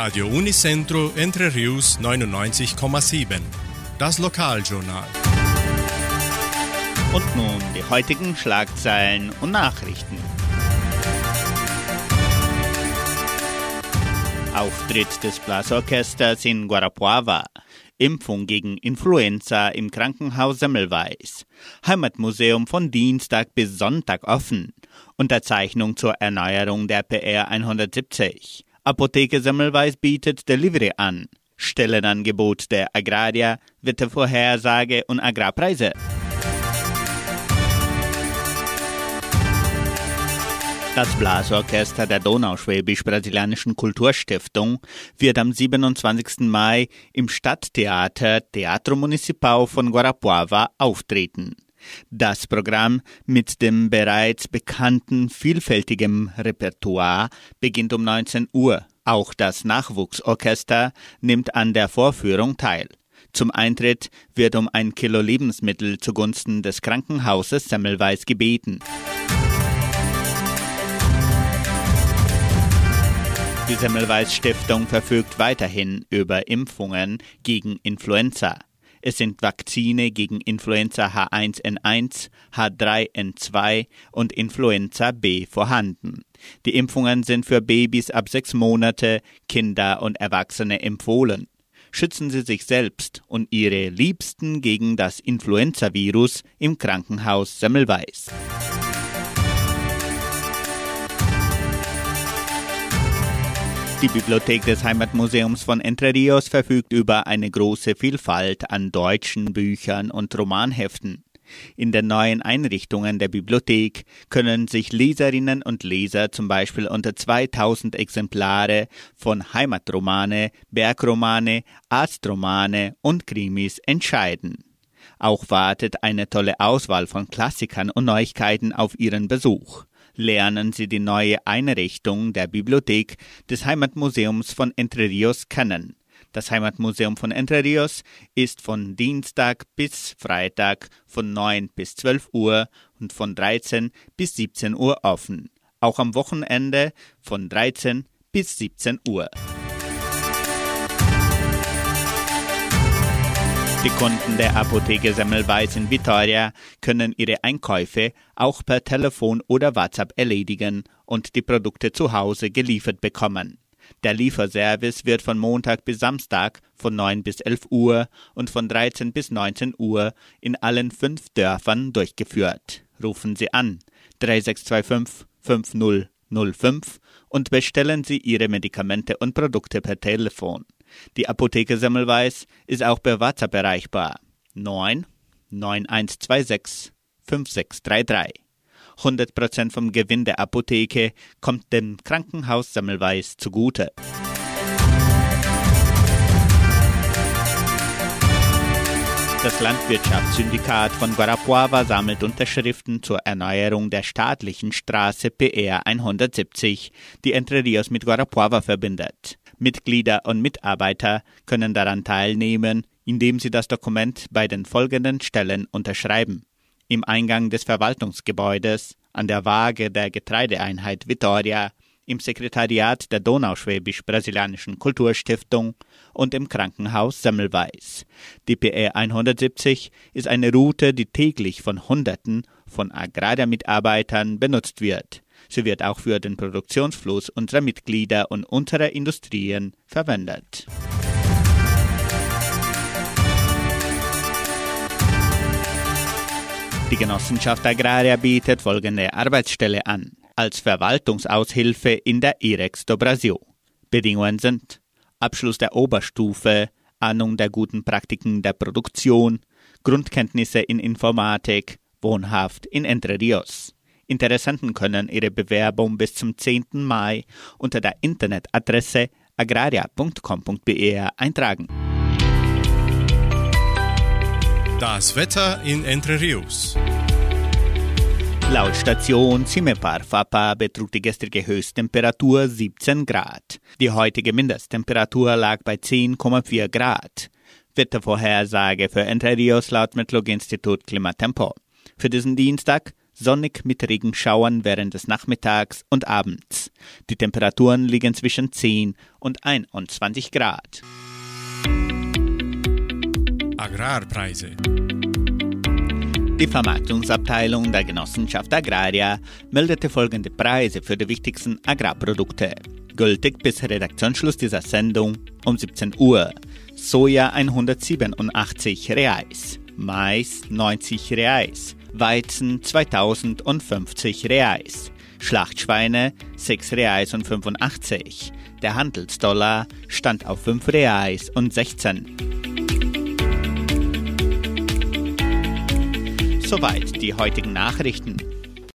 Radio Unicentro Entre Rius 99,7. Das Lokaljournal. Und nun die heutigen Schlagzeilen und Nachrichten. Auftritt des Blasorchesters in Guarapuava. Impfung gegen Influenza im Krankenhaus Semmelweis. Heimatmuseum von Dienstag bis Sonntag offen. Unterzeichnung zur Erneuerung der PR 170. Apotheke Semmelweis bietet Delivery an. Stellenangebot der Agraria, Wettervorhersage und Agrarpreise. Das Blasorchester der Donauschwäbisch-Brasilianischen Kulturstiftung wird am 27. Mai im Stadttheater Teatro Municipal von Guarapuava auftreten. Das Programm mit dem bereits bekannten vielfältigen Repertoire beginnt um 19 Uhr. Auch das Nachwuchsorchester nimmt an der Vorführung teil. Zum Eintritt wird um ein Kilo Lebensmittel zugunsten des Krankenhauses Semmelweis gebeten. Die Semmelweis Stiftung verfügt weiterhin über Impfungen gegen Influenza. Es sind Vakzine gegen Influenza H1N1, H3N2 und Influenza B vorhanden. Die Impfungen sind für Babys ab sechs Monate, Kinder und Erwachsene empfohlen. Schützen Sie sich selbst und Ihre Liebsten gegen das Influenza-Virus im Krankenhaus Semmelweis. Die Bibliothek des Heimatmuseums von Entre Rios verfügt über eine große Vielfalt an deutschen Büchern und Romanheften. In den neuen Einrichtungen der Bibliothek können sich Leserinnen und Leser zum Beispiel unter 2000 Exemplare von Heimatromane, Bergromane, Arztromane und Krimis entscheiden. Auch wartet eine tolle Auswahl von Klassikern und Neuigkeiten auf ihren Besuch lernen Sie die neue Einrichtung der Bibliothek des Heimatmuseums von Entre Rios kennen. Das Heimatmuseum von Entre Rios ist von Dienstag bis Freitag von 9 bis 12 Uhr und von 13 bis 17 Uhr offen. Auch am Wochenende von 13 bis 17 Uhr. Die Kunden der Apotheke Semmelweis in Vitoria können ihre Einkäufe auch per Telefon oder WhatsApp erledigen und die Produkte zu Hause geliefert bekommen. Der Lieferservice wird von Montag bis Samstag von 9 bis 11 Uhr und von 13 bis 19 Uhr in allen fünf Dörfern durchgeführt. Rufen Sie an 3625 5005 und bestellen Sie Ihre Medikamente und Produkte per Telefon. Die Apotheke Semmelweis ist auch per WhatsApp erreichbar. 9 9126 5633. 100% vom Gewinn der Apotheke kommt dem Krankenhaus Semmelweis zugute. Das Landwirtschaftssyndikat von Guarapuava sammelt Unterschriften zur Erneuerung der staatlichen Straße PR 170, die Entre Rios mit Guarapuava verbindet. Mitglieder und Mitarbeiter können daran teilnehmen, indem sie das Dokument bei den folgenden Stellen unterschreiben. Im Eingang des Verwaltungsgebäudes, an der Waage der Getreideeinheit Vitoria, im Sekretariat der Donauschwäbisch-Brasilianischen Kulturstiftung und im Krankenhaus Semmelweis. Die PR 170 ist eine Route, die täglich von Hunderten von Agrarmitarbeitern benutzt wird. Sie wird auch für den Produktionsfluss unserer Mitglieder und unserer Industrien verwendet. Die Genossenschaft Agraria bietet folgende Arbeitsstelle an. Als Verwaltungsaushilfe in der IREX do Brasil. Bedingungen sind Abschluss der Oberstufe, Ahnung der guten Praktiken der Produktion, Grundkenntnisse in Informatik, Wohnhaft in Entre Rios. Interessenten können ihre Bewerbung bis zum 10. Mai unter der Internetadresse agraria.com.br eintragen. Das Wetter in Entre Rios. Laut Station Cimepar Fapa betrug die gestrige Höchsttemperatur 17 Grad. Die heutige Mindesttemperatur lag bei 10,4 Grad. Wettervorhersage für Entre Rios laut Metlog-Institut Klimatempo. Für diesen Dienstag sonnig mit Regenschauern während des Nachmittags und Abends. Die Temperaturen liegen zwischen 10 und 21 Grad. Agrarpreise. Die Vermarktungsabteilung der Genossenschaft Agraria meldete folgende Preise für die wichtigsten Agrarprodukte. Gültig bis Redaktionsschluss dieser Sendung um 17 Uhr. Soja 187 Reais, Mais 90 Reais, Weizen 2050 Reais, Schlachtschweine 6 Reais und 85. Der Handelsdollar stand auf 5 Reais und 16. Soweit die heutigen Nachrichten.